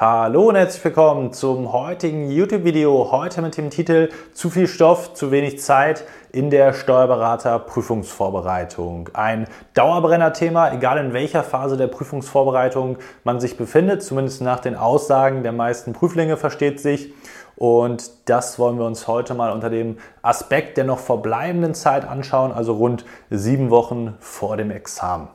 Hallo und herzlich willkommen zum heutigen YouTube-Video. Heute mit dem Titel Zu viel Stoff, zu wenig Zeit in der Steuerberater-Prüfungsvorbereitung. Ein Dauerbrenner-Thema, egal in welcher Phase der Prüfungsvorbereitung man sich befindet, zumindest nach den Aussagen der meisten Prüflinge versteht sich. Und das wollen wir uns heute mal unter dem Aspekt der noch verbleibenden Zeit anschauen, also rund sieben Wochen vor dem Examen.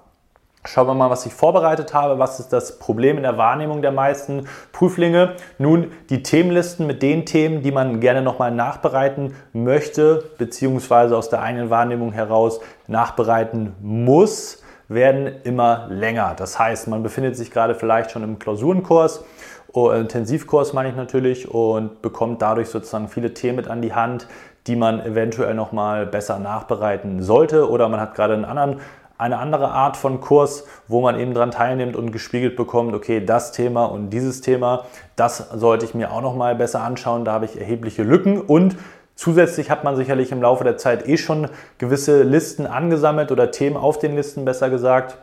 Schauen wir mal, was ich vorbereitet habe. Was ist das Problem in der Wahrnehmung der meisten Prüflinge? Nun, die Themenlisten mit den Themen, die man gerne nochmal nachbereiten möchte, beziehungsweise aus der eigenen Wahrnehmung heraus nachbereiten muss, werden immer länger. Das heißt, man befindet sich gerade vielleicht schon im Klausurenkurs, oh, Intensivkurs meine ich natürlich, und bekommt dadurch sozusagen viele Themen mit an die Hand, die man eventuell nochmal besser nachbereiten sollte oder man hat gerade einen anderen eine andere Art von Kurs, wo man eben daran teilnimmt und gespiegelt bekommt, okay, das Thema und dieses Thema, das sollte ich mir auch noch mal besser anschauen, da habe ich erhebliche Lücken. Und Zusätzlich hat man sicherlich im Laufe der Zeit eh schon gewisse Listen angesammelt oder Themen auf den Listen besser gesagt,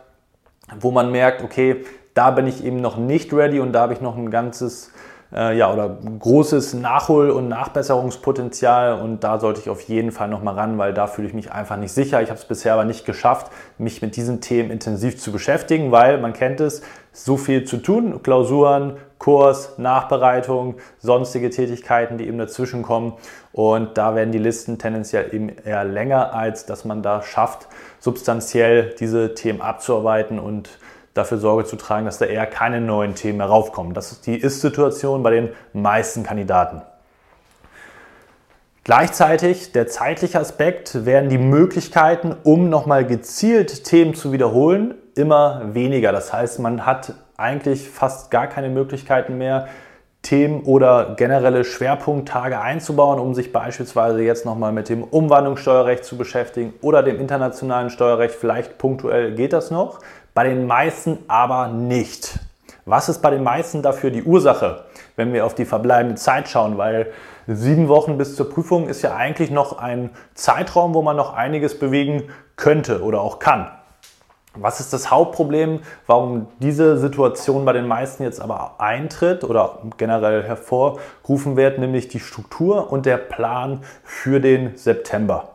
wo man merkt, okay, da bin ich eben noch nicht ready und da habe ich noch ein ganzes äh, ja, oder großes Nachhol- und Nachbesserungspotenzial. Und da sollte ich auf jeden Fall nochmal ran, weil da fühle ich mich einfach nicht sicher. Ich habe es bisher aber nicht geschafft, mich mit diesen Themen intensiv zu beschäftigen, weil man kennt es, so viel zu tun, Klausuren, Kurs, Nachbereitung, sonstige Tätigkeiten, die eben dazwischen kommen. Und da werden die Listen tendenziell eben eher länger, als dass man da schafft, substanziell diese Themen abzuarbeiten und dafür Sorge zu tragen, dass da eher keine neuen Themen mehr raufkommen. Das ist die Ist-Situation bei den meisten Kandidaten. Gleichzeitig der zeitliche Aspekt werden die Möglichkeiten, um nochmal gezielt Themen zu wiederholen, immer weniger. Das heißt, man hat eigentlich fast gar keine Möglichkeiten mehr, Themen oder generelle Schwerpunkttage einzubauen, um sich beispielsweise jetzt nochmal mit dem Umwandlungssteuerrecht zu beschäftigen oder dem internationalen Steuerrecht. Vielleicht punktuell geht das noch, bei den meisten aber nicht. Was ist bei den meisten dafür die Ursache, wenn wir auf die verbleibende Zeit schauen? Weil sieben Wochen bis zur Prüfung ist ja eigentlich noch ein Zeitraum, wo man noch einiges bewegen könnte oder auch kann. Was ist das Hauptproblem, warum diese Situation bei den meisten jetzt aber eintritt oder generell hervorgerufen wird, nämlich die Struktur und der Plan für den September?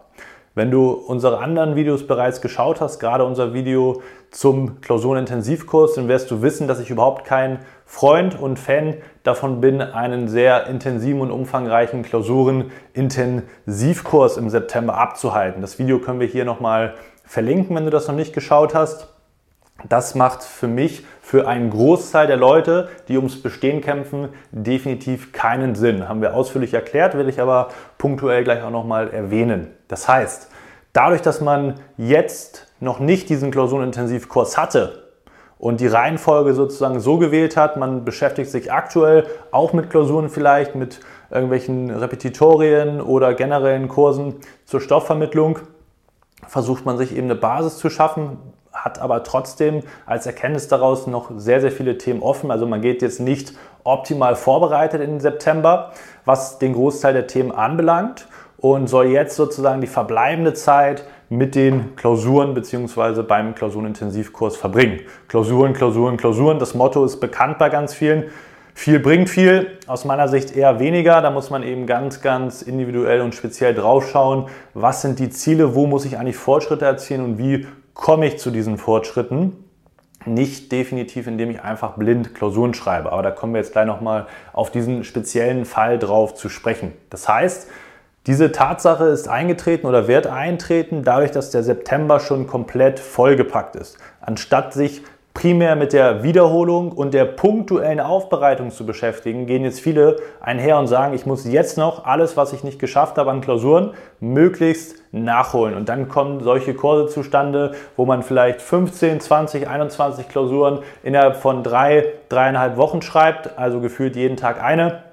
Wenn du unsere anderen Videos bereits geschaut hast, gerade unser Video zum Klausurenintensivkurs, dann wirst du wissen, dass ich überhaupt kein Freund und Fan davon bin, einen sehr intensiven und umfangreichen Klausurenintensivkurs im September abzuhalten. Das Video können wir hier nochmal verlinken, wenn du das noch nicht geschaut hast. Das macht für mich, für einen Großteil der Leute, die ums Bestehen kämpfen, definitiv keinen Sinn. Haben wir ausführlich erklärt, will ich aber punktuell gleich auch nochmal erwähnen. Das heißt, dadurch, dass man jetzt noch nicht diesen Klausurenintensivkurs hatte und die Reihenfolge sozusagen so gewählt hat, man beschäftigt sich aktuell auch mit Klausuren vielleicht, mit irgendwelchen Repetitorien oder generellen Kursen zur Stoffvermittlung, versucht man sich eben eine Basis zu schaffen, hat aber trotzdem als Erkenntnis daraus noch sehr, sehr viele Themen offen. Also man geht jetzt nicht optimal vorbereitet in den September, was den Großteil der Themen anbelangt und soll jetzt sozusagen die verbleibende Zeit mit den Klausuren bzw. beim Klausurenintensivkurs verbringen. Klausuren, Klausuren, Klausuren. Das Motto ist bekannt bei ganz vielen. Viel bringt viel, aus meiner Sicht eher weniger. Da muss man eben ganz, ganz individuell und speziell draufschauen, was sind die Ziele, wo muss ich eigentlich Fortschritte erzielen und wie komme ich zu diesen Fortschritten. Nicht definitiv, indem ich einfach blind Klausuren schreibe. Aber da kommen wir jetzt gleich nochmal auf diesen speziellen Fall drauf zu sprechen. Das heißt, diese Tatsache ist eingetreten oder wird eintreten, dadurch, dass der September schon komplett vollgepackt ist. Anstatt sich primär mit der Wiederholung und der punktuellen Aufbereitung zu beschäftigen, gehen jetzt viele einher und sagen, ich muss jetzt noch alles, was ich nicht geschafft habe an Klausuren, möglichst nachholen. Und dann kommen solche Kurse zustande, wo man vielleicht 15, 20, 21 Klausuren innerhalb von drei, dreieinhalb Wochen schreibt, also gefühlt jeden Tag eine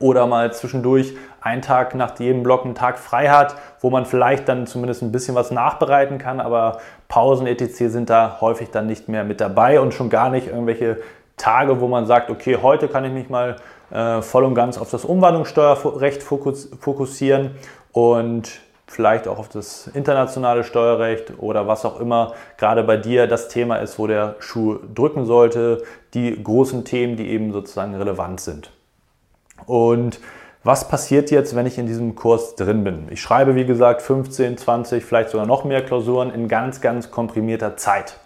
oder mal zwischendurch einen Tag nach jedem Block einen Tag frei hat, wo man vielleicht dann zumindest ein bisschen was nachbereiten kann, aber Pausen etc. sind da häufig dann nicht mehr mit dabei und schon gar nicht irgendwelche Tage, wo man sagt, okay, heute kann ich mich mal äh, voll und ganz auf das Umwandlungssteuerrecht fokus fokussieren und vielleicht auch auf das internationale Steuerrecht oder was auch immer gerade bei dir das Thema ist, wo der Schuh drücken sollte, die großen Themen, die eben sozusagen relevant sind. Und was passiert jetzt, wenn ich in diesem Kurs drin bin? Ich schreibe, wie gesagt, 15, 20, vielleicht sogar noch mehr Klausuren in ganz, ganz komprimierter Zeit.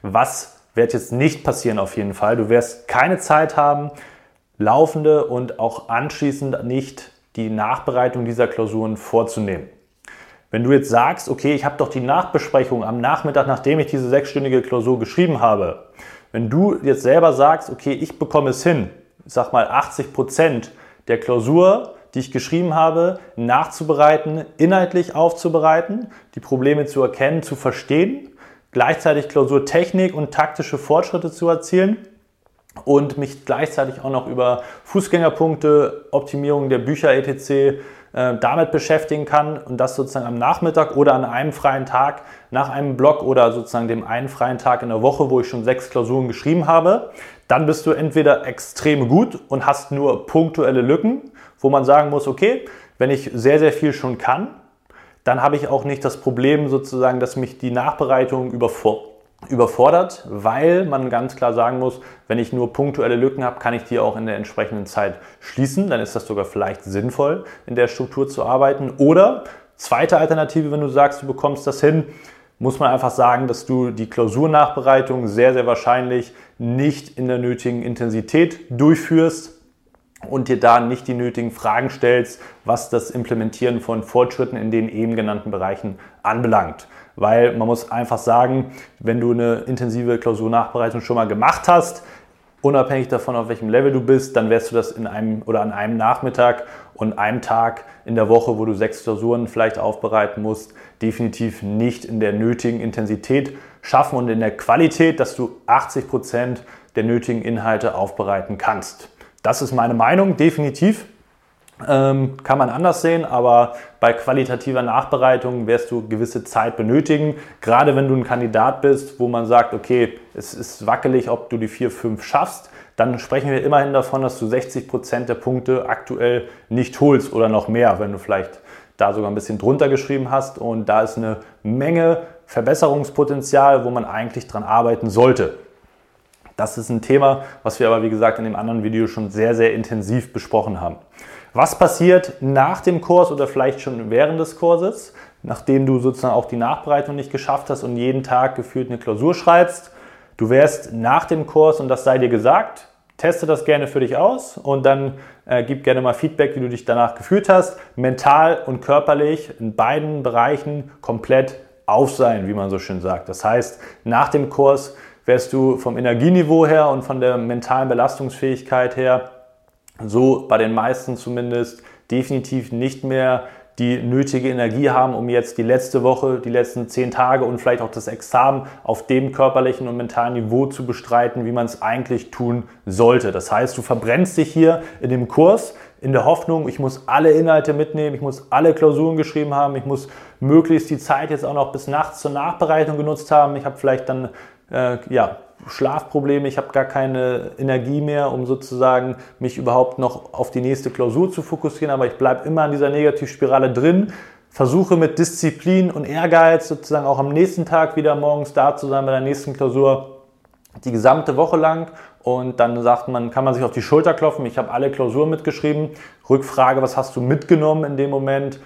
Was wird jetzt nicht passieren auf jeden Fall? Du wirst keine Zeit haben, laufende und auch anschließend nicht die Nachbereitung dieser Klausuren vorzunehmen. Wenn du jetzt sagst, okay, ich habe doch die Nachbesprechung am Nachmittag, nachdem ich diese sechsstündige Klausur geschrieben habe, wenn du jetzt selber sagst, okay, ich bekomme es hin, sag mal 80 Prozent der Klausur, die ich geschrieben habe, nachzubereiten, inhaltlich aufzubereiten, die Probleme zu erkennen, zu verstehen, gleichzeitig Klausurtechnik und taktische Fortschritte zu erzielen und mich gleichzeitig auch noch über Fußgängerpunkte, Optimierung der Bücher etc äh, damit beschäftigen kann und das sozusagen am Nachmittag oder an einem freien Tag nach einem Block oder sozusagen dem einen freien Tag in der Woche, wo ich schon sechs Klausuren geschrieben habe, dann bist du entweder extrem gut und hast nur punktuelle Lücken, wo man sagen muss, okay, wenn ich sehr, sehr viel schon kann, dann habe ich auch nicht das Problem sozusagen, dass mich die Nachbereitung überfordert überfordert, weil man ganz klar sagen muss, wenn ich nur punktuelle Lücken habe, kann ich die auch in der entsprechenden Zeit schließen. Dann ist das sogar vielleicht sinnvoll, in der Struktur zu arbeiten. Oder zweite Alternative, wenn du sagst, du bekommst das hin, muss man einfach sagen, dass du die Klausurnachbereitung sehr, sehr wahrscheinlich nicht in der nötigen Intensität durchführst und dir da nicht die nötigen Fragen stellst, was das Implementieren von Fortschritten in den eben genannten Bereichen anbelangt weil man muss einfach sagen, wenn du eine intensive Klausurnachbereitung schon mal gemacht hast, unabhängig davon, auf welchem Level du bist, dann wirst du das in einem oder an einem Nachmittag und einem Tag in der Woche, wo du sechs Klausuren vielleicht aufbereiten musst, definitiv nicht in der nötigen Intensität schaffen und in der Qualität, dass du 80 Prozent der nötigen Inhalte aufbereiten kannst. Das ist meine Meinung, definitiv. Ähm, kann man anders sehen, aber bei qualitativer Nachbereitung wirst du gewisse Zeit benötigen. Gerade wenn du ein Kandidat bist, wo man sagt, okay, es ist wackelig, ob du die 4, 5 schaffst, dann sprechen wir immerhin davon, dass du 60 Prozent der Punkte aktuell nicht holst oder noch mehr, wenn du vielleicht da sogar ein bisschen drunter geschrieben hast. Und da ist eine Menge Verbesserungspotenzial, wo man eigentlich dran arbeiten sollte. Das ist ein Thema, was wir aber wie gesagt in dem anderen Video schon sehr, sehr intensiv besprochen haben. Was passiert nach dem Kurs oder vielleicht schon während des Kurses, nachdem du sozusagen auch die Nachbereitung nicht geschafft hast und jeden Tag gefühlt eine Klausur schreibst? Du wärst nach dem Kurs, und das sei dir gesagt, teste das gerne für dich aus und dann äh, gib gerne mal Feedback, wie du dich danach gefühlt hast. Mental und körperlich in beiden Bereichen komplett auf sein, wie man so schön sagt. Das heißt, nach dem Kurs wärst du vom Energieniveau her und von der mentalen Belastungsfähigkeit her so bei den meisten zumindest definitiv nicht mehr die nötige Energie haben, um jetzt die letzte Woche, die letzten zehn Tage und vielleicht auch das Examen auf dem körperlichen und mentalen Niveau zu bestreiten, wie man es eigentlich tun sollte. Das heißt, du verbrennst dich hier in dem Kurs in der Hoffnung, ich muss alle Inhalte mitnehmen, ich muss alle Klausuren geschrieben haben, ich muss möglichst die Zeit jetzt auch noch bis nachts zur Nachbereitung genutzt haben. Ich habe vielleicht dann äh, ja, Schlafprobleme, ich habe gar keine Energie mehr, um sozusagen mich überhaupt noch auf die nächste Klausur zu fokussieren, aber ich bleibe immer an dieser Negativspirale drin, versuche mit Disziplin und Ehrgeiz sozusagen auch am nächsten Tag wieder morgens da zu sein bei der nächsten Klausur, die gesamte Woche lang und dann sagt man, kann man sich auf die Schulter klopfen, ich habe alle Klausuren mitgeschrieben, Rückfrage, was hast du mitgenommen in dem Moment?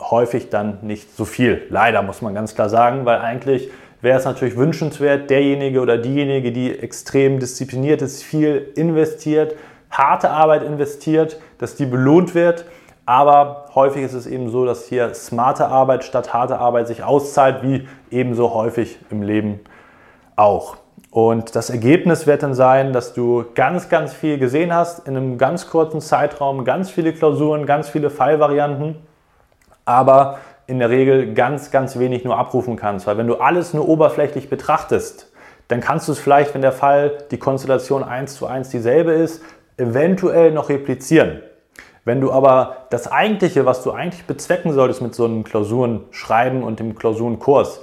Häufig dann nicht so viel. Leider muss man ganz klar sagen, weil eigentlich wäre es natürlich wünschenswert, derjenige oder diejenige, die extrem diszipliniert ist, viel investiert, harte Arbeit investiert, dass die belohnt wird. Aber häufig ist es eben so, dass hier smarte Arbeit statt harte Arbeit sich auszahlt, wie ebenso häufig im Leben auch. Und das Ergebnis wird dann sein, dass du ganz, ganz viel gesehen hast in einem ganz kurzen Zeitraum, ganz viele Klausuren, ganz viele Fallvarianten, aber in der Regel ganz, ganz wenig nur abrufen kannst. Weil wenn du alles nur oberflächlich betrachtest, dann kannst du es vielleicht, wenn der Fall die Konstellation 1 zu 1 dieselbe ist, eventuell noch replizieren. Wenn du aber das Eigentliche, was du eigentlich bezwecken solltest mit so einem Klausurenschreiben und dem Klausurenkurs,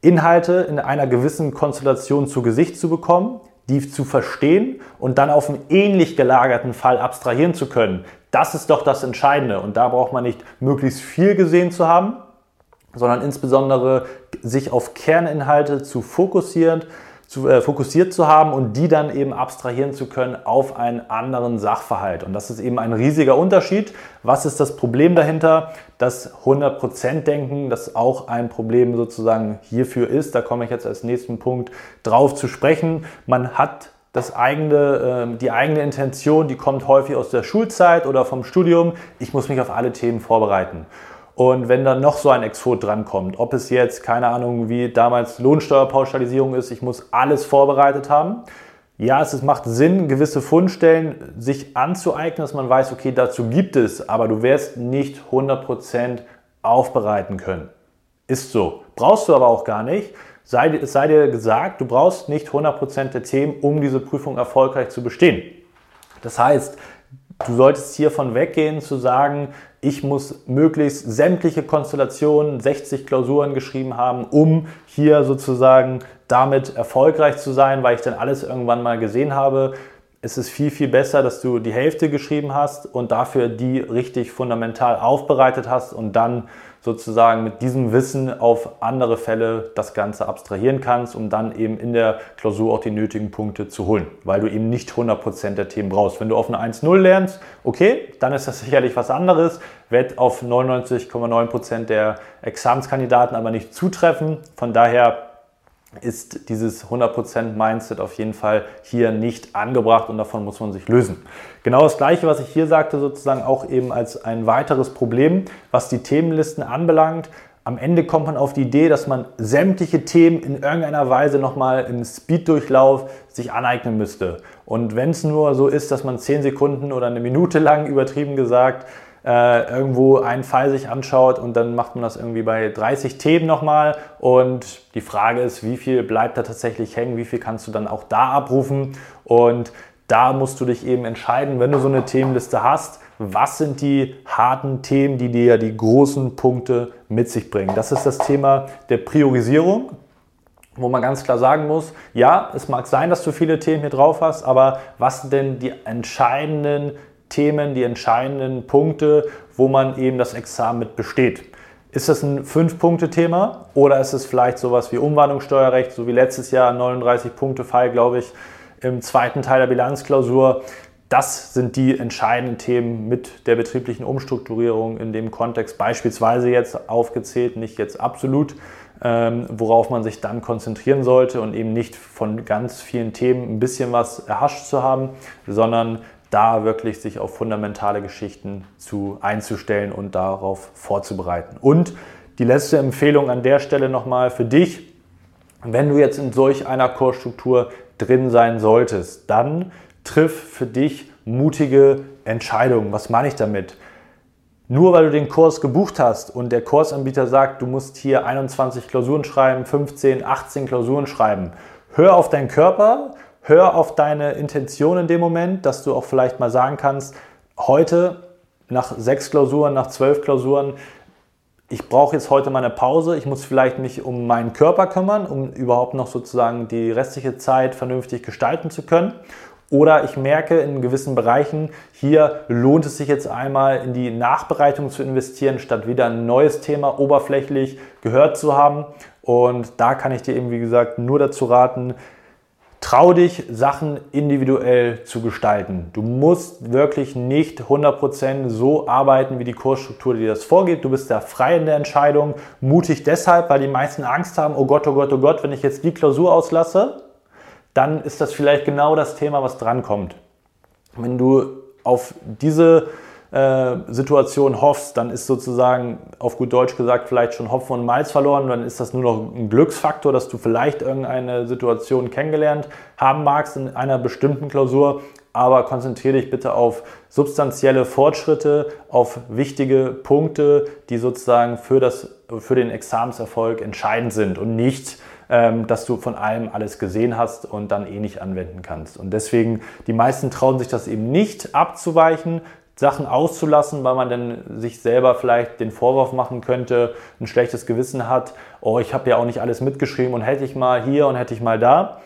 Inhalte in einer gewissen Konstellation zu Gesicht zu bekommen, die zu verstehen und dann auf einen ähnlich gelagerten Fall abstrahieren zu können, das ist doch das Entscheidende. Und da braucht man nicht möglichst viel gesehen zu haben, sondern insbesondere sich auf Kerninhalte zu fokussieren, zu, äh, fokussiert zu haben und die dann eben abstrahieren zu können auf einen anderen Sachverhalt. Und das ist eben ein riesiger Unterschied. Was ist das Problem dahinter? Das 100%-Denken, das auch ein Problem sozusagen hierfür ist. Da komme ich jetzt als nächsten Punkt drauf zu sprechen. Man hat das eigene, ähm, die eigene Intention, die kommt häufig aus der Schulzeit oder vom Studium. Ich muss mich auf alle Themen vorbereiten. Und wenn dann noch so ein Exot drankommt, ob es jetzt, keine Ahnung, wie damals Lohnsteuerpauschalisierung ist, ich muss alles vorbereitet haben. Ja, es macht Sinn, gewisse Fundstellen sich anzueignen, dass man weiß, okay, dazu gibt es, aber du wirst nicht 100% aufbereiten können. Ist so. Brauchst du aber auch gar nicht. Sei, es sei dir gesagt, du brauchst nicht 100% der Themen, um diese Prüfung erfolgreich zu bestehen. Das heißt, du solltest hiervon weggehen zu sagen, ich muss möglichst sämtliche Konstellationen, 60 Klausuren geschrieben haben, um hier sozusagen damit erfolgreich zu sein, weil ich dann alles irgendwann mal gesehen habe. Es ist viel, viel besser, dass du die Hälfte geschrieben hast und dafür die richtig fundamental aufbereitet hast und dann sozusagen mit diesem Wissen auf andere Fälle das Ganze abstrahieren kannst, um dann eben in der Klausur auch die nötigen Punkte zu holen, weil du eben nicht 100% der Themen brauchst. Wenn du auf eine 1-0 lernst, okay, dann ist das sicherlich was anderes, wird auf 99,9% der Examenskandidaten aber nicht zutreffen. Von daher ist dieses 100% Mindset auf jeden Fall hier nicht angebracht und davon muss man sich lösen. Genau das gleiche, was ich hier sagte, sozusagen auch eben als ein weiteres Problem, was die Themenlisten anbelangt. Am Ende kommt man auf die Idee, dass man sämtliche Themen in irgendeiner Weise nochmal im Speeddurchlauf sich aneignen müsste. Und wenn es nur so ist, dass man 10 Sekunden oder eine Minute lang übertrieben gesagt äh, irgendwo einen Fall sich anschaut und dann macht man das irgendwie bei 30 Themen nochmal. Und die Frage ist, wie viel bleibt da tatsächlich hängen, wie viel kannst du dann auch da abrufen? Und da musst du dich eben entscheiden, wenn du so eine Themenliste hast, was sind die harten Themen, die dir die großen Punkte mit sich bringen. Das ist das Thema der Priorisierung wo man ganz klar sagen muss, ja, es mag sein, dass du viele Themen hier drauf hast, aber was sind denn die entscheidenden Themen, die entscheidenden Punkte, wo man eben das Examen mit besteht. Ist das ein Fünf-Punkte-Thema oder ist es vielleicht sowas wie Umwandlungssteuerrecht, so wie letztes Jahr 39-Punkte-Fall, glaube ich, im zweiten Teil der Bilanzklausur? Das sind die entscheidenden Themen mit der betrieblichen Umstrukturierung in dem Kontext beispielsweise jetzt aufgezählt, nicht jetzt absolut, ähm, worauf man sich dann konzentrieren sollte und eben nicht von ganz vielen Themen ein bisschen was erhascht zu haben, sondern da wirklich sich auf fundamentale Geschichten zu einzustellen und darauf vorzubereiten. Und die letzte Empfehlung an der Stelle nochmal für dich, wenn du jetzt in solch einer Kursstruktur drin sein solltest, dann triff für dich mutige Entscheidungen. Was meine ich damit? Nur weil du den Kurs gebucht hast und der Kursanbieter sagt, du musst hier 21 Klausuren schreiben, 15, 18 Klausuren schreiben, hör auf deinen Körper, hör auf deine Intention in dem Moment, dass du auch vielleicht mal sagen kannst, heute nach sechs Klausuren, nach zwölf Klausuren, ich brauche jetzt heute mal eine Pause, ich muss vielleicht mich um meinen Körper kümmern, um überhaupt noch sozusagen die restliche Zeit vernünftig gestalten zu können. Oder ich merke in gewissen Bereichen, hier lohnt es sich jetzt einmal in die Nachbereitung zu investieren, statt wieder ein neues Thema oberflächlich gehört zu haben. Und da kann ich dir eben, wie gesagt, nur dazu raten, Trau dich, Sachen individuell zu gestalten. Du musst wirklich nicht 100% so arbeiten, wie die Kursstruktur dir das vorgeht. Du bist da frei in der Entscheidung. Mutig deshalb, weil die meisten Angst haben, oh Gott, oh Gott, oh Gott, wenn ich jetzt die Klausur auslasse, dann ist das vielleicht genau das Thema, was drankommt. Wenn du auf diese äh, Situation hoffst, dann ist sozusagen auf gut Deutsch gesagt vielleicht schon Hopfen und Malz verloren. Dann ist das nur noch ein Glücksfaktor, dass du vielleicht irgendeine Situation kennengelernt haben magst in einer bestimmten Klausur. Aber konzentriere dich bitte auf substanzielle Fortschritte, auf wichtige Punkte, die sozusagen für, das, für den Examenserfolg entscheidend sind und nicht ähm, dass du von allem alles gesehen hast und dann eh nicht anwenden kannst. Und deswegen, die meisten trauen sich das eben nicht abzuweichen, Sachen auszulassen, weil man dann sich selber vielleicht den Vorwurf machen könnte, ein schlechtes Gewissen hat, oh, ich habe ja auch nicht alles mitgeschrieben und hätte ich mal hier und hätte ich mal da.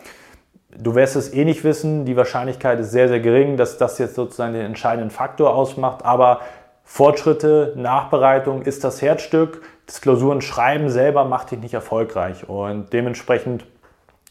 Du wirst es eh nicht wissen, die Wahrscheinlichkeit ist sehr, sehr gering, dass das jetzt sozusagen den entscheidenden Faktor ausmacht, aber Fortschritte, Nachbereitung ist das Herzstück. Das Klausurenschreiben selber macht dich nicht erfolgreich und dementsprechend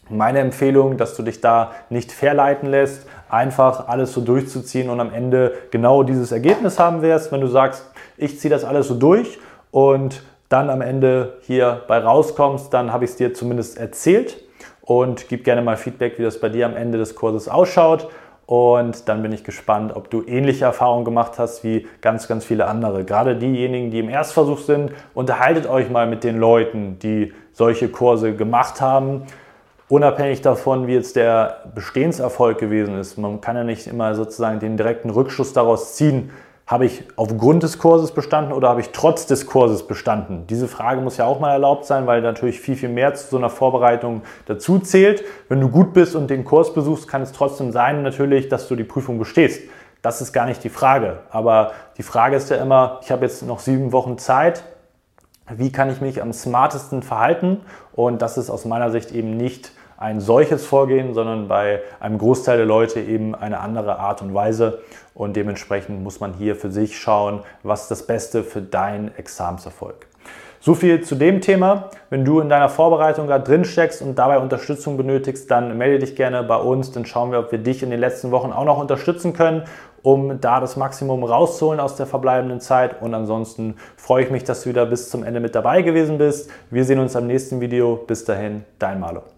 meine Empfehlung, dass du dich da nicht verleiten lässt, einfach alles so durchzuziehen und am Ende genau dieses Ergebnis haben wirst, wenn du sagst, ich ziehe das alles so durch und dann am Ende hier bei rauskommst, dann habe ich es dir zumindest erzählt und gib gerne mal Feedback, wie das bei dir am Ende des Kurses ausschaut. Und dann bin ich gespannt, ob du ähnliche Erfahrungen gemacht hast wie ganz, ganz viele andere. Gerade diejenigen, die im Erstversuch sind, unterhaltet euch mal mit den Leuten, die solche Kurse gemacht haben unabhängig davon, wie jetzt der Bestehenserfolg gewesen ist, man kann ja nicht immer sozusagen den direkten Rückschluss daraus ziehen, habe ich aufgrund des Kurses bestanden oder habe ich trotz des Kurses bestanden? Diese Frage muss ja auch mal erlaubt sein, weil natürlich viel, viel mehr zu so einer Vorbereitung dazu zählt. Wenn du gut bist und den Kurs besuchst, kann es trotzdem sein natürlich, dass du die Prüfung bestehst. Das ist gar nicht die Frage. Aber die Frage ist ja immer, ich habe jetzt noch sieben Wochen Zeit, wie kann ich mich am smartesten verhalten? Und das ist aus meiner Sicht eben nicht ein solches Vorgehen, sondern bei einem Großteil der Leute eben eine andere Art und Weise. Und dementsprechend muss man hier für sich schauen, was ist das Beste für deinen Examenserfolg. So viel zu dem Thema. Wenn du in deiner Vorbereitung gerade drin steckst und dabei Unterstützung benötigst, dann melde dich gerne bei uns. Dann schauen wir, ob wir dich in den letzten Wochen auch noch unterstützen können, um da das Maximum rauszuholen aus der verbleibenden Zeit. Und ansonsten freue ich mich, dass du wieder bis zum Ende mit dabei gewesen bist. Wir sehen uns am nächsten Video. Bis dahin, dein Malo.